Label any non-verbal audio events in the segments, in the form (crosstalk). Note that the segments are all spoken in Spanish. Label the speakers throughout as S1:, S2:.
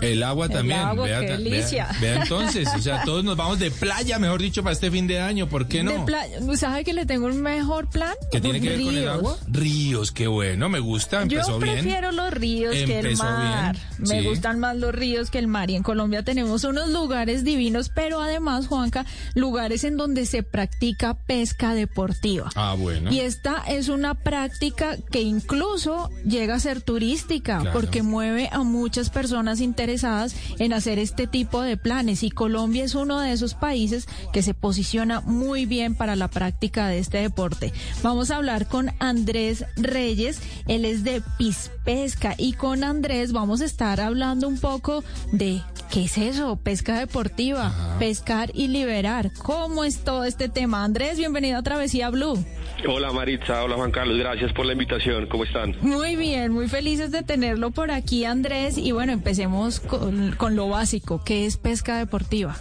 S1: El agua también.
S2: agua,
S1: vea,
S2: qué delicia.
S1: vea- vea entonces, o sea, todos nos vamos de playa, mejor dicho, para este fin de año, ¿por qué
S2: De
S1: no?
S2: playa. ¿Sabe que le tengo un mejor plan?
S1: ¿Qué tiene que ver con el
S2: Ríos.
S1: agua? Ríos, qué bueno, me gusta, empezó
S2: Yo
S1: bien.
S2: prefiero los ríos que el mar.
S1: bien,
S2: Me
S1: sí.
S2: gustan más los ríos que el mar. Y en Colombia tenemos unos lugares divinos, pero además, Juanca, lugares en donde se practica pesca deportiva.
S1: Ah, bueno.
S2: Y esta es una práctica que incluso llega a ser turística
S1: Claro.
S2: porque mueve a muchas personas interesadas en hacer este tipo de planes y Colombia es uno de esos países que se posiciona muy bien para la práctica de este deporte. Vamos a hablar con Andrés Reyes, él es de Pispesca y con Andrés vamos a estar hablando un poco de ¿qué es eso? Pesca deportiva, pescar y liberar. ¿Cómo es todo este tema? Andrés, bienvenido a Travesía Blue.
S3: Hola Maritza, hola Juan Carlos, gracias por la invitación, ¿cómo están?
S2: Muy bien, muy felices de tenerlo por aquí, Andrés. Y bueno, empecemos con, con lo básico, que es pesca deportiva.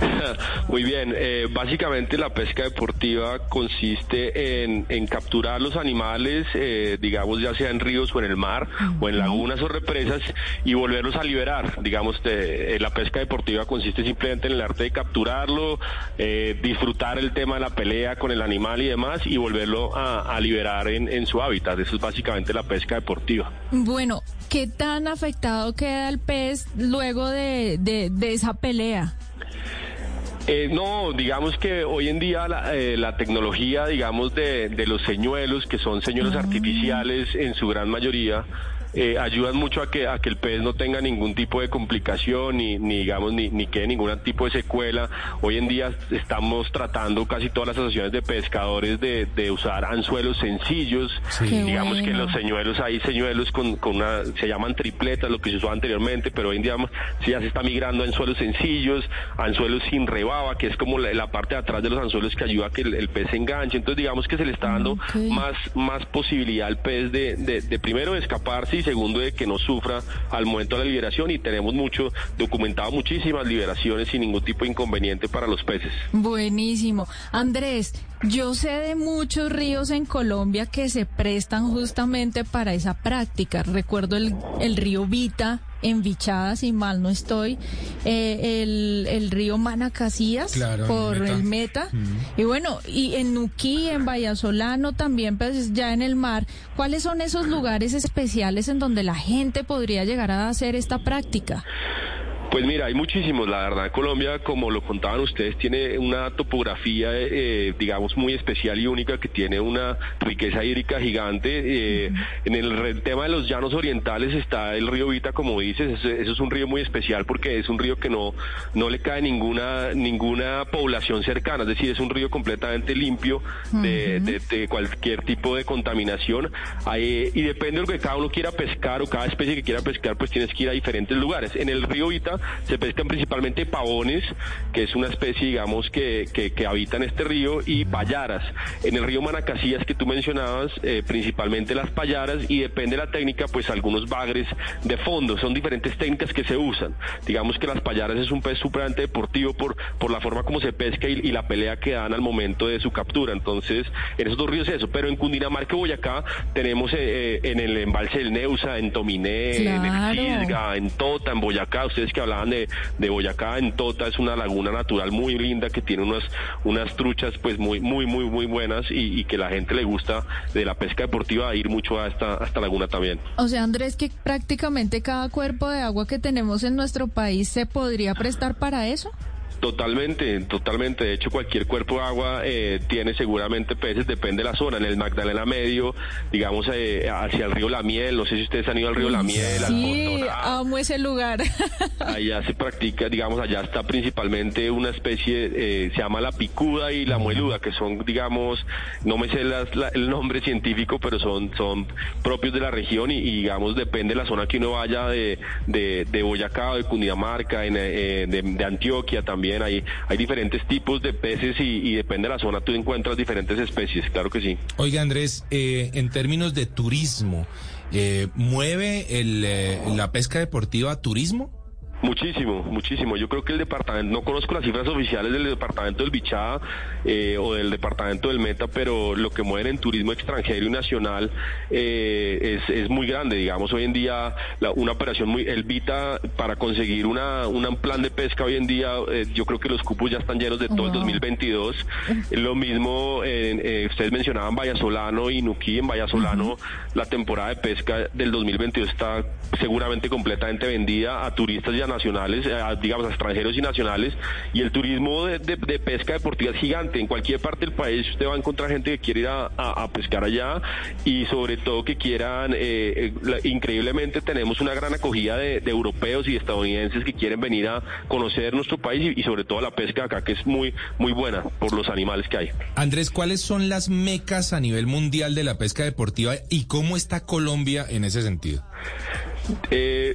S2: (laughs)
S3: Muy bien, eh, básicamente la pesca deportiva consiste en, en capturar los animales, eh, digamos ya sea en ríos o en el mar, o en lagunas o represas, y volverlos a liberar. Digamos, de- eh, la pesca deportiva consiste simplemente en el arte de capturarlo, eh, disfrutar el tema de la pelea con el animal y demás, y volverlo a, a liberar en, en su hábitat. Eso es básicamente la pesca deportiva.
S2: Bueno, ¿qué tan afectado queda el pez luego de, de, de esa pelea?
S3: Eh, no, digamos que hoy en día la, eh, la tecnología, digamos, de, de los señuelos, que son señuelos artificiales en su gran mayoría, eh, ayudan mucho a que, a que el pez no tenga ningún tipo de complicación, ni, ni digamos, ni, ni quede ningún tipo de secuela. Hoy en día estamos tratando casi todas las asociaciones de pescadores de, de usar anzuelos sencillos.
S1: Sí.
S3: Digamos que los señuelos, hay señuelos con, con una, se llaman tripletas, lo que se usaba anteriormente, pero hoy en día sí ya se está migrando a anzuelos sencillos, anzuelos sin rebaba, que es como la, la parte de atrás de los anzuelos que ayuda a que el, el pez se enganche. Entonces digamos que se le está dando más, más posibilidad al pez de, de, de primero escaparse y segundo de que no sufra al momento de la liberación y tenemos mucho, documentado muchísimas liberaciones sin ningún tipo de inconveniente para los peces.
S2: Buenísimo. Andrés, yo sé de muchos ríos en Colombia que se prestan justamente para esa práctica. Recuerdo el, el río Vita en Vichada, si mal no estoy, eh, el, el río Manacasías
S1: Claro,
S2: por
S1: Meta.
S2: el Meta. Y bueno, y en Nuquí, en Vallasolano también, pues ya en el mar. ¿Cuáles son esos lugares especiales en donde la gente podría llegar a hacer esta práctica?
S3: Pues mira, hay muchísimos, la verdad. Colombia, como lo contaban ustedes, tiene una topografía, eh, digamos, muy especial y única, que tiene una riqueza hídrica gigante. Eh, En el tema de los llanos orientales está el río Vita, como dices, eso, eso es un río muy especial porque es un río que no, no le cae ninguna, ninguna población cercana, es decir, es un río completamente limpio de, de- de cualquier tipo de contaminación. Ahí- y depende de lo que cada uno quiera pescar o cada especie que quiera pescar, pues tienes que ir a diferentes lugares. En el río Vita se pescan principalmente pavones, que es una especie, digamos, que, que, que habita en este río, y payaras. En el río Manacasías, que tú mencionabas, eh, principalmente las payaras, y depende de la técnica, pues algunos bagres de fondo. Son diferentes técnicas que se usan. Digamos que las payaras es un pez supremamente deportivo por, por la forma como se pesca y, y la pelea que dan al momento de su captura. Entonces, en esos dos ríos eso. Pero en Cundinamarca y Boyacá tenemos eh, eh, en el embalse del Neusa, en Tominé, en el Cisga, en Tota, en Boyacá. Ustedes que hablaban de, Boyacá, en Tota es una laguna natural muy linda que tiene unas, unas truchas pues muy, muy, muy, muy buenas y, y que la gente le gusta de la pesca deportiva ir mucho a esta, a esta laguna también.
S2: O sea, Andrés, que prácticamente cada cuerpo de agua que tenemos en nuestro país se podría prestar para eso.
S3: Totalmente, totalmente. De hecho, cualquier cuerpo de agua eh, tiene seguramente peces, depende de la zona. En el Magdalena Medio, digamos, eh, hacia el río La Miel, no sé si ustedes han ido al río La Miel, al
S2: Sí,
S3: Fondo
S2: amo ese lugar. (laughs)
S3: allá se practica, digamos, allá está principalmente una especie, eh, se llama la picuda y la mueluda, que son, digamos, no me sé el nombre científico, pero son, son propios de la región y, digamos, depende de la zona que uno vaya de, de, Boyacá, de Cundinamarca, eh, de, Antioquia también, hay, hay diferentes tipos de peces y, depende de la zona tú encuentras diferentes especies, claro que sí.
S1: Oiga Andrés, eh, en términos de turismo, eh, ¿mueve el, la pesca deportiva turismo?
S3: Muchísimo, muchísimo. Yo creo que el departamento, no conozco las cifras oficiales del departamento del Bichada eh, o del departamento del Meta, pero lo que mueven en turismo extranjero y nacional eh, es, es, muy grande. Digamos, hoy en día una operación muy, el Vita para conseguir una, un plan de pesca hoy en día, eh, yo creo que los cupos ya están llenos de todo el 2022. (laughs) Lo mismo, ustedes mencionaban Vallasolano y Nuquí. En Vallasolano la temporada de pesca del 2022 está seguramente completamente vendida a turistas ya nacionales, eh, digamos, a extranjeros y nacionales, y el turismo de, pesca deportiva es gigante. En cualquier parte del país usted va a encontrar gente que quiere ir a, pescar allá y sobre todo que quieran, eh, eh, increíblemente tenemos una gran acogida de, europeos y estadounidenses que quieren venir a conocer nuestro país y, sobre todo la pesca acá que es muy, muy buena por los animales que hay.
S1: Andrés, ¿cuáles son las mecas a nivel mundial de la pesca deportiva y cómo está Colombia en ese sentido?
S4: Eh,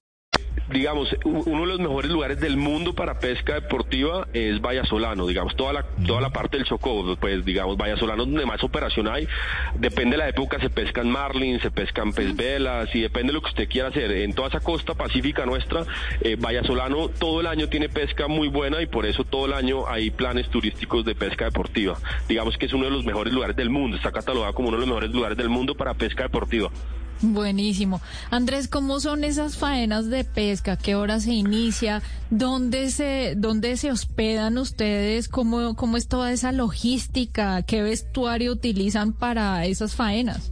S3: Digamos, uno de los mejores lugares del mundo para pesca deportiva es Vallasolano, digamos, toda la, toda la parte del Chocó, pues digamos, Vallasolano donde más operación hay, depende de la época, se pescan marlin, se pescan pez velas y depende de lo que usted quiera hacer. En toda esa costa pacífica nuestra, eh, Vallasolano todo el año tiene pesca muy buena y por eso todo el año hay planes turísticos de pesca deportiva. Digamos que es uno de los mejores lugares del mundo, está catalogado como uno de los mejores lugares del mundo para pesca deportiva.
S2: Buenísimo. Andrés, ¿cómo son esas faenas de pesca? ¿Qué hora se inicia? ¿Dónde se, dónde se hospedan ustedes? ¿Cómo, ¿Cómo es toda esa logística? ¿Qué vestuario utilizan para esas faenas?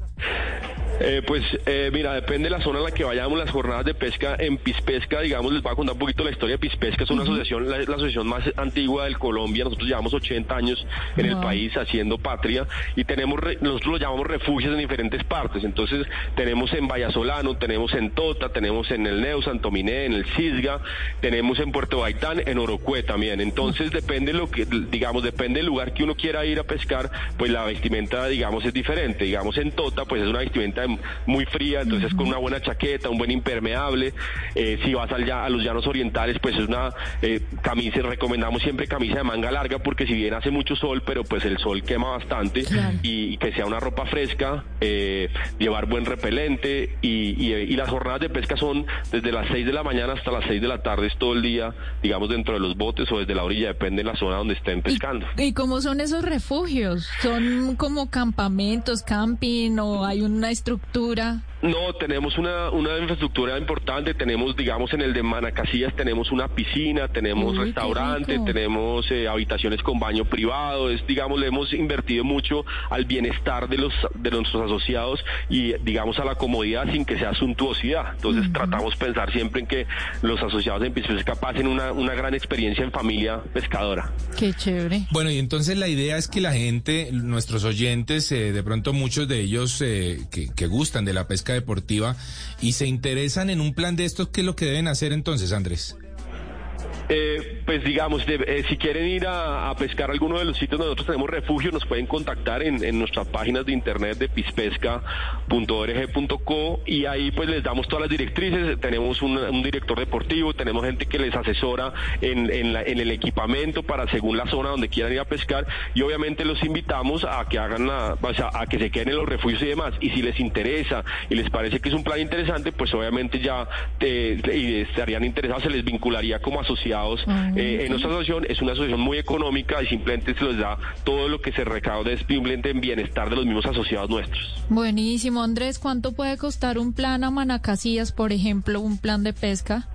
S3: Eh, pues eh, mira, depende de la zona en la que vayamos, las jornadas de pesca en Pispesca, digamos, les voy a contar un poquito la historia. De Pispesca, es una asociación, la, asociación más antigua del Colombia, nosotros llevamos 80 años en el país haciendo patria y tenemos, nosotros lo llamamos refugios en diferentes partes, entonces tenemos en Vallasolano, tenemos en Tota, tenemos en el Neo, Santominé, en el Cisga, tenemos en Puerto Baitán, en Orocué también, entonces depende lo que, digamos, depende del lugar que uno quiera ir a pescar, pues la vestimenta, digamos, es diferente, digamos en Tota, pues es una vestimenta muy fría, entonces con una buena chaqueta, un buen impermeable. Eh, si vas allá a los llanos orientales, pues es una eh, camisa, recomendamos siempre camisa de manga larga porque si bien hace mucho sol, pero pues el sol quema bastante y, que sea una ropa fresca, eh, llevar buen repelente y, y, las jornadas de pesca son desde las 6 de la mañana hasta las 6 de la tarde, es todo el día, digamos, dentro de los botes o desde la orilla, depende de la zona donde estén pescando.
S2: ¿Y, cómo son esos refugios? ¿Son como campamentos, camping o hay una estructura? Estructura
S3: no, tenemos una, una infraestructura importante, tenemos, digamos, en el de Manacasillas tenemos una piscina, tenemos restaurante, tenemos eh, habitaciones con baño privado, es, digamos, le hemos invertido mucho al bienestar de los de nuestros asociados y, digamos, a la comodidad sin que sea suntuosidad. Entonces tratamos de pensar siempre en que los asociados en Pesca pasen una, una gran experiencia en familia pescadora.
S2: Qué chévere.
S1: Bueno, y entonces la idea es que la gente, nuestros oyentes, eh, de pronto muchos de ellos eh, que, que gustan de la pesca, deportiva y se interesan en un plan de estos, ¿qué es lo que deben hacer entonces, Andrés?
S3: Eh, pues digamos, eh, si quieren ir a, pescar alguno de los sitios donde nosotros tenemos refugio, nos pueden contactar en, nuestras páginas de internet de pispesca.org.co y ahí pues les damos todas las directrices. Tenemos un, director deportivo, tenemos gente que les asesora en, el equipamiento para según la zona donde quieran ir a pescar y obviamente los invitamos a que hagan la, a que se queden en los refugios y demás. Y si les interesa y les parece que es un plan interesante, pues obviamente ya estarían interesados, se les vincularía como asociados eh, en nuestra asociación. Es una asociación muy económica y simplemente se les da todo lo que se recauda es simplemente en bienestar de los mismos asociados nuestros.
S2: Buenísimo, Andrés. ¿Cuánto puede costar un plan a Manacasillas, por ejemplo, un plan de pesca?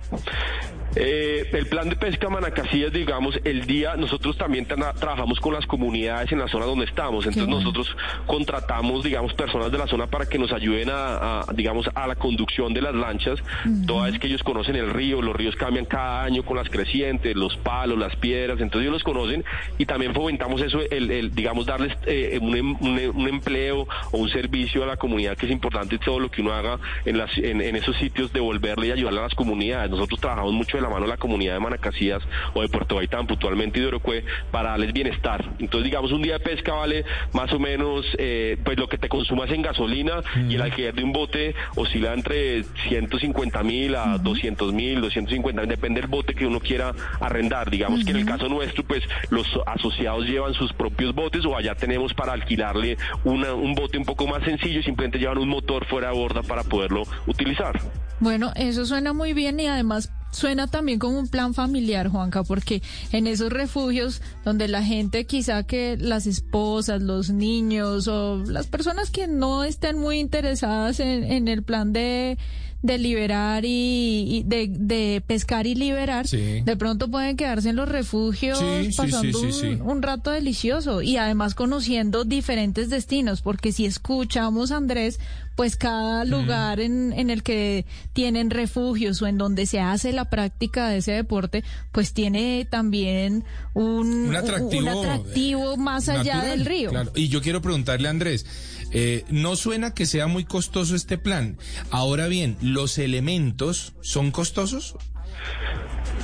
S3: Eh, el plan de pesca Manacasillas, digamos, el día, nosotros también trabajamos con las comunidades en la zona donde estamos, entonces nosotros contratamos, digamos, personas de la zona para que nos ayuden a, digamos, a la conducción de las lanchas, toda vez que ellos conocen el río, los ríos cambian cada año con las crecientes, los palos, las piedras, entonces ellos los conocen y también fomentamos eso, el, digamos, darles eh, em, un, empleo o un servicio a la comunidad que es importante todo lo que uno haga en, las, en, esos sitios, devolverle y ayudarle a las comunidades. Nosotros trabajamos mucho de la mano la comunidad de Manacasías o de Puerto Baitán, puntualmente y de Orocue, para darles bienestar. Entonces, digamos, un día de pesca vale más o menos eh, pues lo que te consumas en gasolina y el alquiler de un bote oscila entre 150 mil a 200 mil, 250 mil, depende del bote que uno quiera arrendar. Digamos que en el caso nuestro, pues los asociados llevan sus propios botes o allá tenemos para alquilarle un bote un poco más sencillo y simplemente llevan un motor fuera de borda para poderlo utilizar.
S2: Bueno, eso suena muy bien y además suena también como un plan familiar, Juanca, porque en esos refugios donde la gente quizá que las esposas, los niños o las personas que no estén muy interesadas en, el plan de, de liberar y, de, de, pescar y liberar, de pronto pueden quedarse en los refugios pasando un, un, rato delicioso y además conociendo diferentes destinos, porque si escuchamos, Andrés, pues cada lugar en, en el que tienen refugios o en donde se hace la práctica de ese deporte, pues tiene también un, atractivo, más allá del río.
S1: Y yo quiero preguntarle a Andrés, eh, no suena que sea muy costoso este plan. Ahora bien, ¿los elementos son costosos?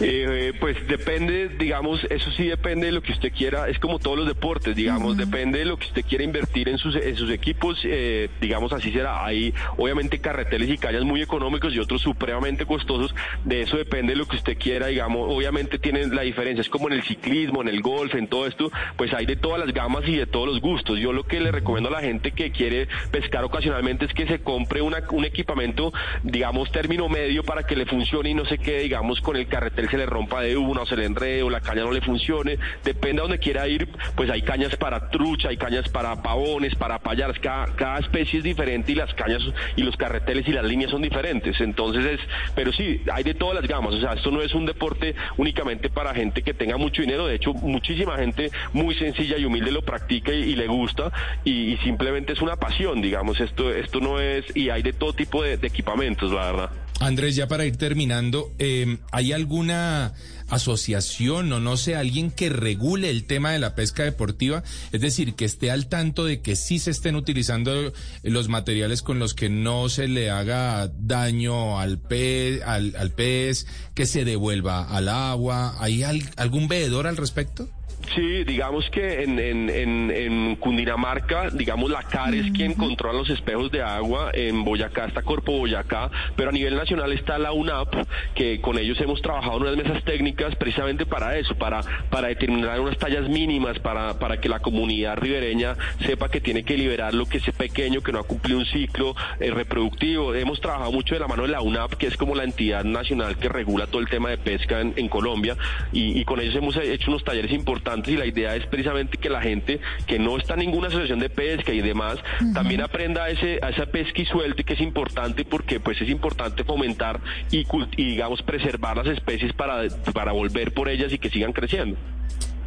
S3: Eh, pues depende, digamos, eso sí depende de lo que usted quiera, es como todos los deportes, digamos, depende de lo que usted quiera invertir en sus, en sus equipos, eh, digamos así será. Hay obviamente carreteles y calles muy económicos y otros supremamente costosos, de eso depende de lo que usted quiera, digamos, obviamente tienen la diferencia, es como en el ciclismo, en el golf, en todo esto, pues hay de todas las gamas y de todos los gustos. Yo lo que le recomiendo a la gente que quiere pescar ocasionalmente es que se compre una, un equipamiento, digamos, término medio para que le funcione y no se quede, digamos, con el carretel se le rompa de una o se le enrede o la caña no le funcione, depende a donde quiera ir, pues hay cañas para trucha, hay cañas para pavones, para payas, cada, cada especie es diferente y las cañas y los carreteles y las líneas son diferentes, entonces es, pero sí, hay de todas las gamas, o sea, esto no es un deporte únicamente para gente que tenga mucho dinero, de hecho muchísima gente muy sencilla y humilde lo practica y, le gusta y, simplemente es una pasión, digamos, esto, esto no es, y hay de todo tipo de equipamientos, la verdad.
S1: Andrés, ya para ir terminando, eh, ¿hay alguna asociación o no sé, alguien que regule el tema de la pesca deportiva? Es decir, que esté al tanto de que sí se estén utilizando los materiales con los que no se le haga daño al pez, al, al pez que se devuelva al agua. ¿Hay algún veedor al respecto?
S3: Sí, digamos que en, en, en, Cundinamarca, digamos, la CAR es quien controla los espejos de agua, en Boyacá está Corpo Boyacá, pero a nivel nacional está la UNAP, que con ellos hemos trabajado en unas mesas técnicas precisamente para eso, para, para determinar unas tallas mínimas, para, para que la comunidad ribereña sepa que tiene que liberar lo que es pequeño, que no ha cumplido un ciclo eh, reproductivo. Hemos trabajado mucho de la mano de la UNAP, que es como la entidad nacional que regula todo el tema de pesca en, Colombia, y, y con ellos hemos hecho unos talleres importantes y la idea es precisamente que la gente que no está en ninguna asociación de pesca y demás también aprenda a, ese, a esa pesca y suelte que es importante porque pues es importante fomentar y, y digamos preservar las especies para, para volver por ellas y que sigan creciendo.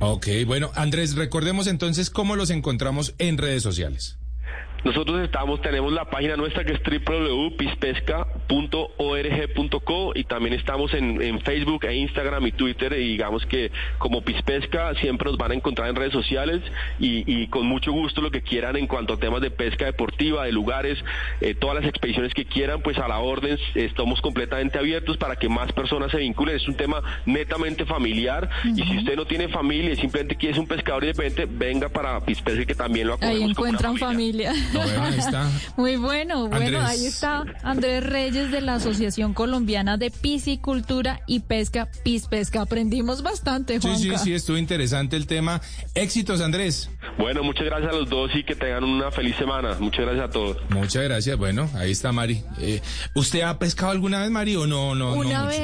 S1: Ok, bueno Andrés, recordemos entonces cómo los encontramos en redes sociales.
S3: Nosotros estamos, tenemos la página nuestra que es www.pispesca.org.co y también estamos en, Facebook e Instagram y Twitter y digamos que como Pispesca siempre nos van a encontrar en redes sociales y, con mucho gusto lo que quieran en cuanto a temas de pesca deportiva, de lugares, eh, todas las expediciones que quieran, pues a la orden estamos completamente abiertos para que más personas se vinculen. Es un tema netamente familiar y si usted no tiene familia y simplemente quiere ser un pescador independiente, venga para Pispesca que también lo acogemos
S2: Ahí encuentran familia. (laughs) Muy bueno, bueno, ahí está Andrés Reyes de la Asociación Colombiana de Piscicultura y Pesca, Pispesca. Aprendimos bastante, Juanca.
S1: Sí, sí, sí, estuvo interesante el tema. Éxitos, Andrés.
S3: Bueno, muchas gracias a los dos y que tengan una feliz semana. Muchas gracias a todos.
S1: Muchas gracias. Bueno, ahí está Mari. Eh, ¿Usted ha pescado alguna vez, Mari, o no? no
S2: una vez.